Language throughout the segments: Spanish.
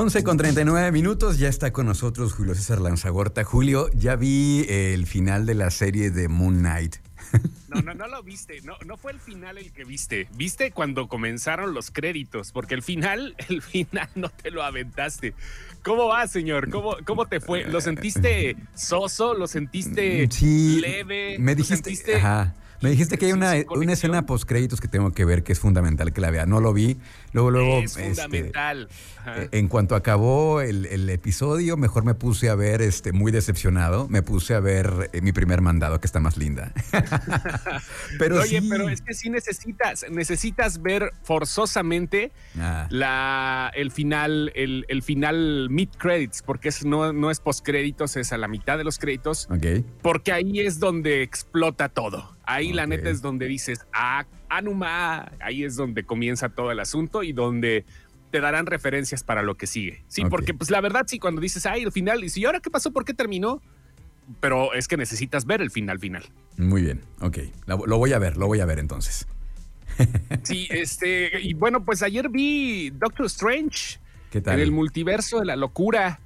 11 con 39 minutos, ya está con nosotros Julio César Lanzagorta. Julio, ya vi el final de la serie de Moon Knight. No, no, no lo viste. No, no fue el final el que viste. Viste cuando comenzaron los créditos, porque el final, el final no te lo aventaste. ¿Cómo va, señor? ¿Cómo, cómo te fue? ¿Lo sentiste soso? ¿Lo sentiste sí, leve? Me dijiste. Ajá. Me dijiste que hay una, una escena post créditos que tengo que ver que es fundamental que la vea. No lo vi. Luego, luego. Es este, fundamental. Eh, en cuanto acabó el, episodio, mejor me puse a ver, este, muy decepcionado, me puse a ver eh, mi primer mandado, que está más linda. pero Oye, pero es que sí necesitas, necesitas ver forzosamente ah. la, el final, el, el final mid credits, porque es, no, no es post créditos, es a la mitad de los créditos. Ok. Porque ahí es donde explota todo. Ahí la neta es donde dices, ah, Anuma, ahí es donde comienza todo el asunto y donde te darán referencias para lo que sigue. Sí, porque pues la verdad sí, cuando dices, ay, el final, y si ahora qué pasó, por qué terminó, pero es que necesitas ver el final final. Muy bien, ok, lo voy a ver, lo voy a ver entonces. Sí, este, y bueno, pues ayer vi Doctor Strange. ¿Qué tal? En el multiverso de la locura.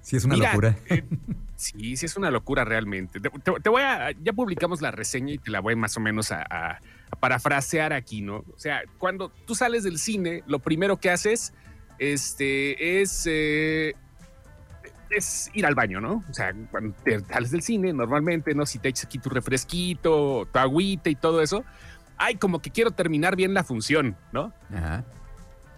Sí, es una locura. Eh, sí, sí es una locura realmente. Te, voy a, ya publicamos la reseña y te la voy más o menos a, parafrasear aquí, ¿no? O sea, cuando tú sales del cine, lo primero que haces este, es, eh, es ir al baño, ¿no? O sea, cuando te sales del cine, normalmente, ¿no? Si te echas aquí tu refresquito, tu agüita y todo eso, ay, como que quiero terminar bien la función, ¿no? Ajá.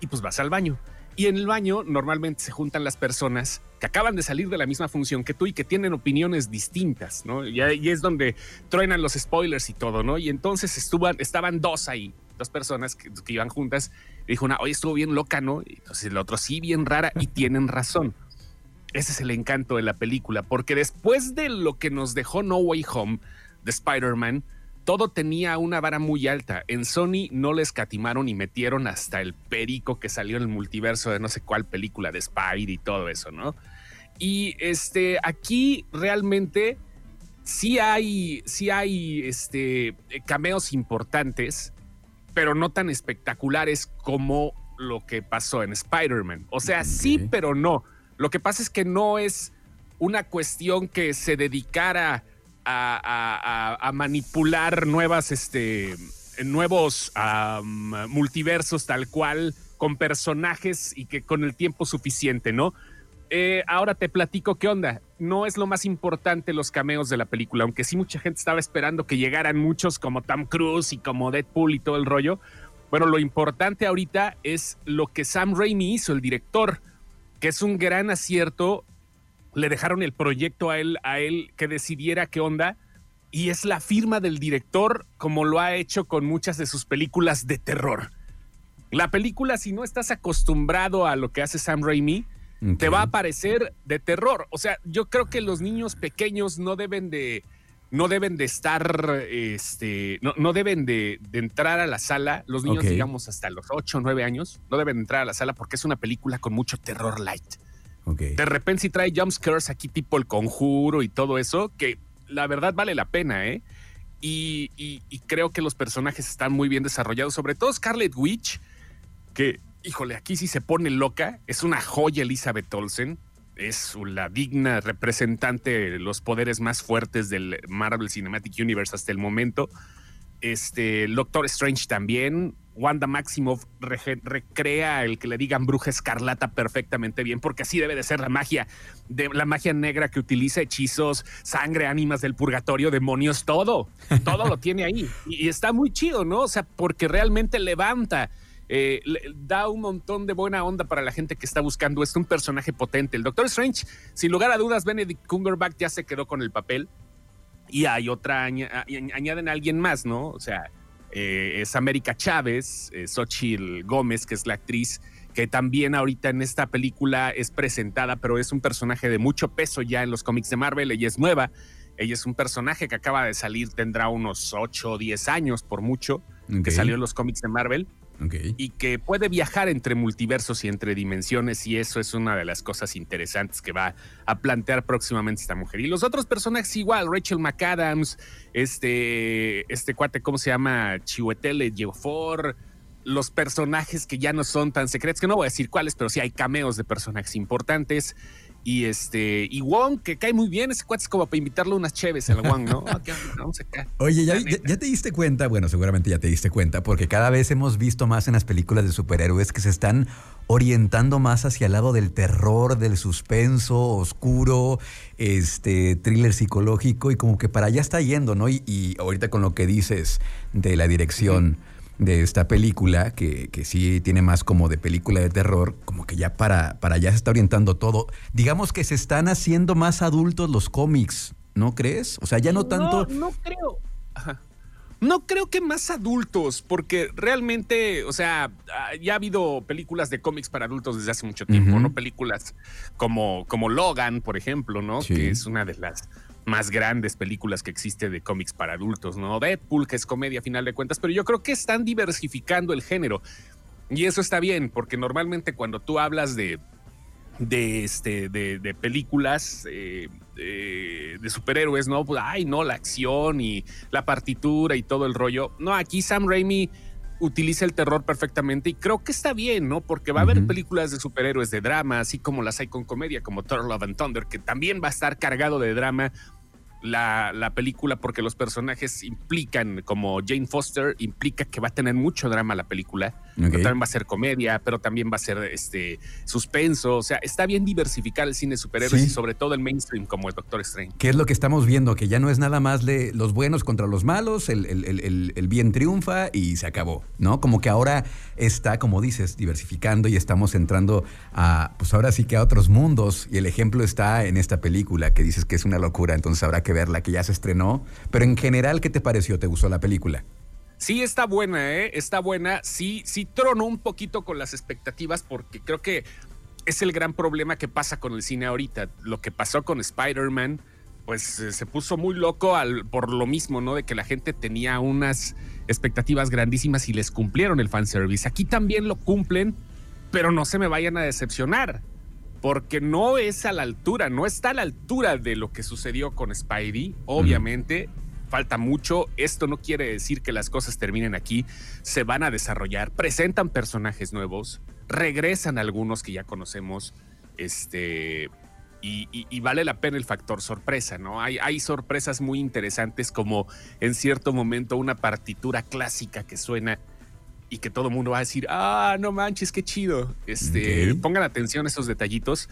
Y pues vas al baño. Y en el baño normalmente se juntan las personas que acaban de salir de la misma función que tú y que tienen opiniones distintas, ¿no? Y ahí es donde truenan los spoilers y todo, ¿no? Y entonces estaban dos ahí, dos personas que, iban juntas, y dijo una, oye, estuvo bien loca, ¿no? Y entonces el otro, sí, bien rara, y tienen razón. Ese es el encanto de la película, porque después de lo que nos dejó No Way Home de Spider-Man, todo tenía una vara muy alta. En Sony no le escatimaron y metieron hasta el perico que salió en el multiverso de no sé cuál película de Spider y todo eso, ¿no? Y este, aquí realmente sí hay, sí hay este, cameos importantes, pero no tan espectaculares como lo que pasó en Spider-Man. O sea, sí, pero no. Lo que pasa es que no es una cuestión que se dedicara a, manipular nuevas, este, nuevos multiversos tal cual, con personajes y que con el tiempo suficiente, ¿no? Eh, ahora te platico qué onda. No es lo más importante los cameos de la película, aunque sí mucha gente estaba esperando que llegaran muchos como Tom Cruise y como Deadpool y todo el rollo. Bueno, lo importante ahorita es lo que Sam Raimi hizo, el director, que es un gran acierto le dejaron el proyecto a él, a él que decidiera qué onda. Y es la firma del director, como lo ha hecho con muchas de sus películas de terror. La película, si no estás acostumbrado a lo que hace Sam Raimi, te va a parecer de terror. O sea, yo creo que los niños pequeños no deben de, no deben de estar, este, no, deben de, entrar a la sala. Los niños, digamos, hasta los 8 o 9 años, no deben entrar a la sala porque es una película con mucho terror light. De repente si trae jumpscares aquí tipo el conjuro y todo eso, que la verdad vale la pena, ¿eh? Y, creo que los personajes están muy bien desarrollados, sobre todo Scarlet Witch, que, híjole, aquí sí se pone loca, es una joya Elizabeth Olsen, es la digna representante de los poderes más fuertes del Marvel Cinematic Universe hasta el momento. Este, Doctor Strange también, Wanda Maximoff recrea el que le digan bruja escarlata perfectamente bien, porque así debe de ser la magia, de la magia negra que utiliza hechizos, sangre, ánimas del purgatorio, demonios, todo, todo lo tiene ahí. Y, está muy chido, ¿no? O sea, porque realmente levanta. Eh, da un montón de buena onda para la gente que está buscando esto, un personaje potente. El Doctor Strange, sin lugar a dudas, Benedict Cumberbatch ya se quedó con el papel. Y hay otra, añaden a alguien más, ¿no? O sea, eh, es América Chávez, eh, Xochitl Gómez, que es la actriz que también ahorita en esta película es presentada, pero es un personaje de mucho peso ya en los cómics de Marvel, ella es nueva, ella es un personaje que acaba de salir, tendrá unos 8 o 10 años por mucho, que salió en los cómics de Marvel y que puede viajar entre multiversos y entre dimensiones y eso es una de las cosas interesantes que va a plantear próximamente esta mujer. Y los otros personajes igual, Rachel McAdams, este, este cuate, ¿cómo se llama? Chihuetele Geofor, los personajes que ya no son tan secretos, que no voy a decir cuáles, pero sí hay cameos de personajes importantes. Y este, y Wong, que cae muy bien, ese cuate es como para invitarle unas cheves al Wong, ¿no? vamos acá. Oye, ¿ya, te diste cuenta? Bueno, seguramente ya te diste cuenta, porque cada vez hemos visto más en las películas de superhéroes que se están orientando más hacia el lado del terror, del suspenso, oscuro, este, thriller psicológico, y como que para allá está yendo, ¿no? Y, ahorita con lo que dices de la dirección de esta película, que, que, sí tiene más como de película de terror, como que ya para, para allá se está orientando todo. Digamos que se están haciendo más adultos los cómics, ¿no crees? O sea, ya no tanto... No, creo. No creo que más adultos, porque realmente, o sea, ya ha habido películas de cómics para adultos desde hace mucho tiempo, ¿no? Películas como, como Logan, por ejemplo, ¿no? Que es una de las más grandes películas que existe de cómics para adultos, ¿no? Deadpool, que es comedia a final de cuentas, pero yo creo que están diversificando el género. Y eso está bien, porque normalmente cuando tú hablas de, de, este, de, películas eh, de superhéroes, ¿no? Pues, ay, no, la acción y la partitura y todo el rollo. No, aquí Sam Raimi utiliza el terror perfectamente y creo que está bien, ¿no? Porque va a haber películas de superhéroes de drama, así como las hay con comedia, como Thor Love and Thunder, que también va a estar cargado de drama la, la, película porque los personajes implican, como Jane Foster, implica que va a tener mucho drama la película. También va a ser comedia, pero también va a ser este suspenso. O sea, está bien diversificar el cine de superhéroes y sobre todo el mainstream como el Doctor Strange. ¿Qué es lo que estamos viendo? Que ya no es nada más de los buenos contra los malos, el, el, el bien triunfa y se acabó, ¿no? Como que ahora está, como dices, diversificando y estamos entrando a, pues ahora sí que a otros mundos. Y el ejemplo está en esta película que dices que es una locura, entonces habrá que verla, que ya se estrenó. Pero en general, ¿qué te pareció? ¿Te gustó la película? Sí, está buena, ¿eh? Está buena. Sí, sí tronó un poquito con las expectativas porque creo que es el gran problema que pasa con el cine ahorita. Lo que pasó con Spider-Man, pues eh, se puso muy loco al, por lo mismo, ¿no? De que la gente tenía unas expectativas grandísimas y les cumplieron el fanservice. Aquí también lo cumplen, pero no se me vayan a decepcionar porque no es a la altura, no está a la altura de lo que sucedió con Spidey, obviamente. Falta mucho, esto no quiere decir que las cosas terminen aquí, se van a desarrollar, presentan personajes nuevos, regresan algunos que ya conocemos, este, y, vale la pena el factor sorpresa, ¿no? Hay, hay sorpresas muy interesantes como en cierto momento una partitura clásica que suena y que todo el mundo va a decir, ah, no manches, qué chido. Este, Pongan atención a esos detallitos,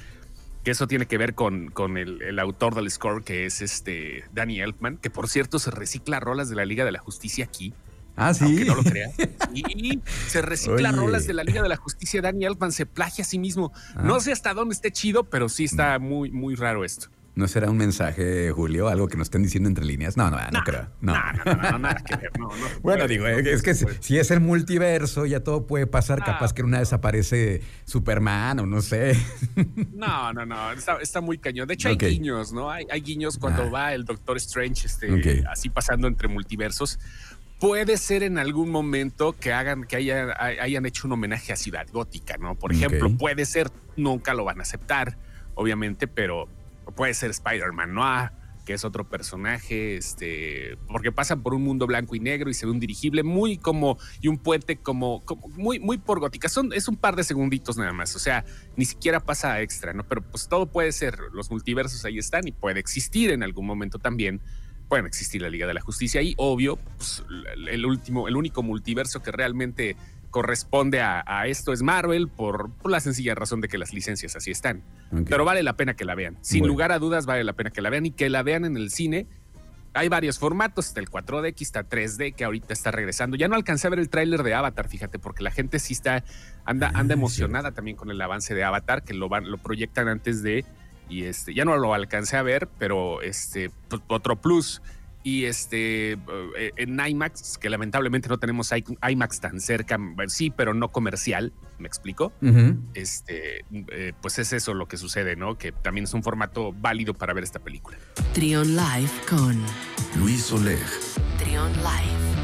que eso tiene que ver con, con el, autor del score, que es este Danny Elfman, que por cierto se recicla rolas de la Liga de la Justicia aquí. Ah, sí. Aunque no lo crea. Y se recicla rolas de la Liga de la Justicia. Danny Elfman se plagia a sí mismo. No ah. sé hasta dónde esté chido, pero sí está muy, muy raro esto. ¿No será un mensaje, Julio? ¿Algo que nos estén diciendo entre líneas? No, no, no, creo. No, no, no, nada que ver. bueno, digo, es que si, es el multiverso, ya todo puede pasar. Capaz que en una desaparece Superman o no sé. No, no, no. Está, muy cañón. De hecho, hay guiños, ¿no? Hay, guiños cuando ah. va el Doctor Strange este, así pasando entre multiversos. Puede ser en algún momento que hagan, que hayan hecho un homenaje a Ciudad Gótica, ¿no? Por ejemplo, puede ser, nunca lo van a aceptar, obviamente, pero puede ser Spider-Man Noir, que es otro personaje, este, porque pasan por un mundo blanco y negro y se ve un dirigible muy como, y un puente como, muy, muy por gótica. Son, es un par de segunditos nada más, o sea, ni siquiera pasa extra, ¿no? Pero pues todo puede ser, los multiversos ahí están y puede existir en algún momento también. Pueden existir la Liga de la Justicia y obvio, pues, el último, el único multiverso que realmente corresponde a, esto es Marvel por, la sencilla razón de que las licencias así están. Pero vale la pena que la vean. Sin lugar a dudas vale la pena que la vean y que la vean en el cine. Hay varios formatos, está el 4DX, está 3D que ahorita está regresando. Ya no alcancé a ver el tráiler de Avatar, fíjate, porque la gente sí está anda anda ah, emocionada también con el avance de Avatar que lo van lo proyectan antes de y este ya no lo alcancé a ver, pero este otro plus y este eh, en IMAX, que lamentablemente no tenemos IMAX tan cerca, sí, pero no comercial, ¿me explico? Este, eh, pues es eso lo que sucede, ¿no? Que también es un formato válido para ver esta película. Trion Live con Luis Oleg. Trion Live.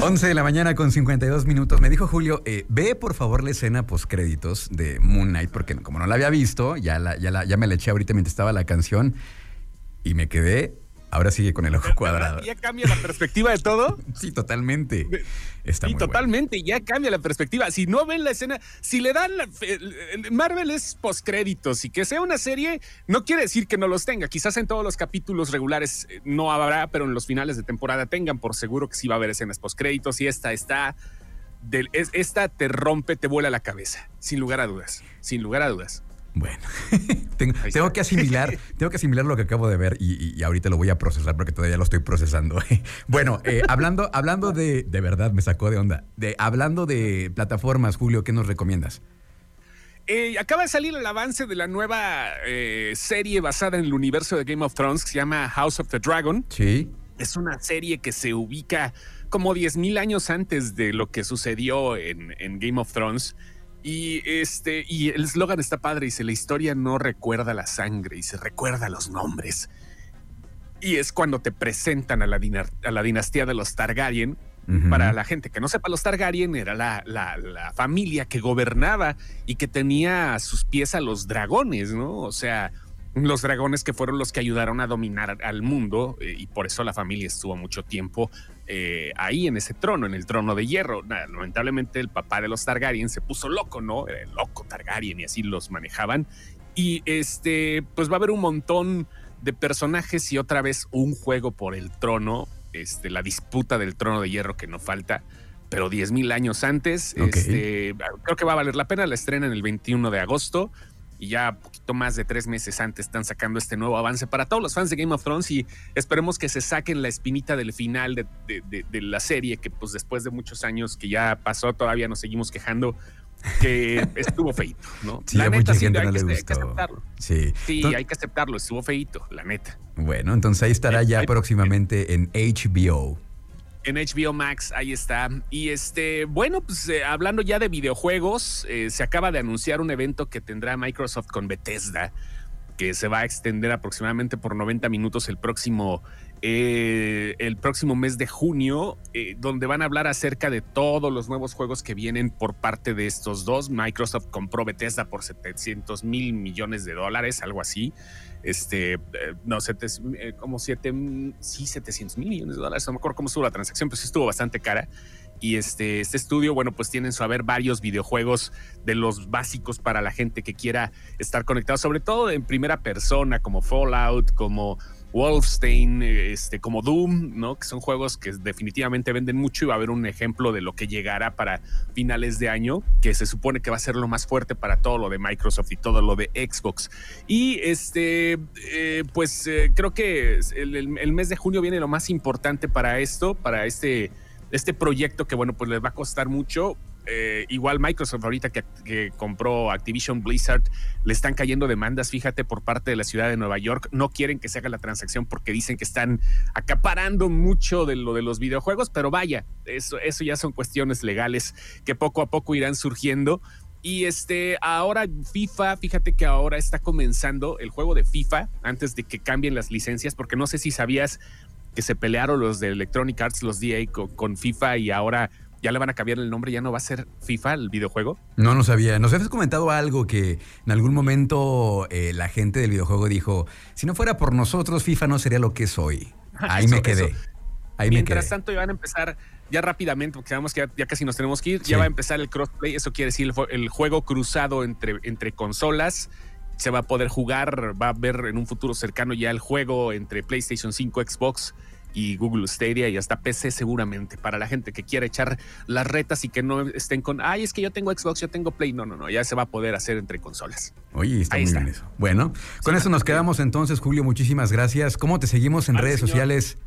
11 de la mañana con 52 minutos. Me dijo Julio, eh, ve por favor la escena post créditos de Moon Knight, porque como no la había visto, ya, la, ya, la, ya me la eché ahorita mientras estaba la canción y me quedé Ahora sigue con el ojo cuadrado. ¿Ya cambia la perspectiva de todo? Sí, totalmente. Está muy totalmente, ya cambia la perspectiva. Si no ven la escena, si le dan la- el- Marvel es postcréditos y que sea una serie, no quiere decir que no los tenga. Quizás en todos los capítulos regulares eh, no habrá, pero en los finales de temporada tengan por seguro que sí va a haber escenas postcréditos y esta está. del- esta te rompe, te vuela la cabeza, sin lugar a dudas. Sin lugar a dudas. Bueno, tengo, tengo que asimilar, tengo que asimilar lo que acabo de ver y, y- y ahorita lo voy a procesar porque todavía lo estoy procesando. Bueno, eh, hablando, hablando de, de verdad, me sacó de onda. De, hablando de plataformas, Julio, ¿qué nos recomiendas? Eh, acaba de salir el avance de la nueva eh, serie basada en el universo de Game of Thrones que se llama House of the Dragon. Sí. Es una serie que se ubica como 10.000 años antes de lo que sucedió en, en Game of Thrones. Y, este, y el eslogan está padre, dice, la historia no recuerda la sangre y se recuerda los nombres. Y es cuando te presentan a la, dinar- a la dinastía de los Targaryen. Para la gente que no sepa, los Targaryen era la, la- la familia que gobernaba y que tenía a sus pies a los dragones, ¿no? O sea, los dragones que fueron los que ayudaron a dominar al mundo eh, y por eso la familia estuvo mucho tiempo eh, ahí en ese trono, en el trono de hierro. Nada, lamentablemente el papá de los Targaryen se puso loco, ¿no? Era el loco Targaryen y así los manejaban. Y este, pues va a haber un montón de personajes y otra vez un juego por el trono, este, la disputa del trono de hierro que no falta. Pero 10.000 años antes, este, creo que va a valer la pena. La estrena en el 21 de agosto y ya poquito más de tres meses antes están sacando este nuevo avance para todos los fans de Game of Thrones y esperemos que se saquen la espinita del final de, de- de- de la serie que pues después de muchos años que ya pasó todavía nos seguimos quejando que estuvo feito, ¿no? Sí, a mucha gente hay no que, hay que aceptarlo. Sí. Sí, hay que aceptarlo, estuvo feito, la neta. Bueno, entonces ahí estará ya Ay, próximamente en HBO. En HBO Max, ahí está. Y este, bueno, pues eh, hablando ya de videojuegos, eh, se acaba de anunciar un evento que tendrá Microsoft con Bethesda, que se va a extender aproximadamente por 90 minutos el próximo, eh, el próximo mes de junio, eh, donde van a hablar acerca de todos los nuevos juegos que vienen por parte de estos dos. Microsoft compró Bethesda por 700 mil millones de dólares, algo así. Este, eh, no, sete- como siete, sí, 700 mil millones de dólares. No me acuerdo cómo estuvo la transacción, pero sí estuvo bastante cara. Y este, este estudio, bueno, pues tienen su haber varios videojuegos de los básicos para la gente que quiera estar conectado, sobre todo en primera persona, como Fallout, como Wolfenstein, eh, este, como Doom, ¿no? Que son juegos que definitivamente venden mucho y va a haber un ejemplo de lo que llegará para finales de año, que se supone que va a ser lo más fuerte para todo lo de Microsoft y todo lo de Xbox. Y este, eh, pues eh, creo que el mes de junio viene lo más importante para esto, para este, este proyecto que, bueno, pues les va a costar mucho. Eh, igual Microsoft ahorita que, compró Activision Blizzard le están cayendo demandas, fíjate, por parte de la ciudad de Nueva York. No quieren que se haga la transacción porque dicen que están acaparando mucho de lo de los videojuegos, pero vaya, eso, eso ya son cuestiones legales que poco a poco irán surgiendo. Y este, ahora FIFA, fíjate que ahora está comenzando el juego de FIFA antes de que cambien las licencias, porque no sé si sabías que se pelearon los de Electronic Arts, los DA con FIFA y ahora ya le van a cambiar el nombre, ya no va a ser FIFA el videojuego. No, no sabía. Nos habías comentado algo que en algún momento eh, la gente del videojuego dijo, si no fuera por nosotros, FIFA no sería lo que es hoy. Ahí Eso, me quedé. eso. Ahí me Mientras quedé. tanto, ya van a empezar ya rápidamente, porque sabemos que ya, ya casi nos tenemos que ir. Sí. Ya va a empezar el crossplay. Eso quiere decir el juego cruzado entre, entre consolas. Se va a poder jugar, va a haber en un futuro cercano ya el juego entre PlayStation 5, Xbox y Google Stadia y hasta PC seguramente para la gente que quiera echar las retas y que no estén con, ay, es que yo tengo Xbox, yo tengo Play. No, no, no, ya se va a poder hacer entre consolas. Oye, está Ahí muy está. bien eso. Bueno, con eso nos quedamos entonces, Julio. Muchísimas gracias. ¿Cómo te seguimos en redes señor. sociales?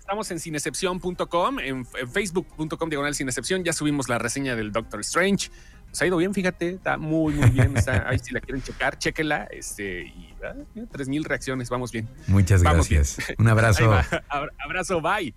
Estamos en cinecepción.com, en, en facebook.com diagonal cinecepción. Ya subimos la reseña del Doctor Strange. Nos ha ido bien, fíjate, está muy, muy bien. Está, ahí si la quieren checar, chéquela. Este, y ah, 3000 reacciones, vamos bien. Muchas Vamos gracias. Un abrazo. Abrazo, bye.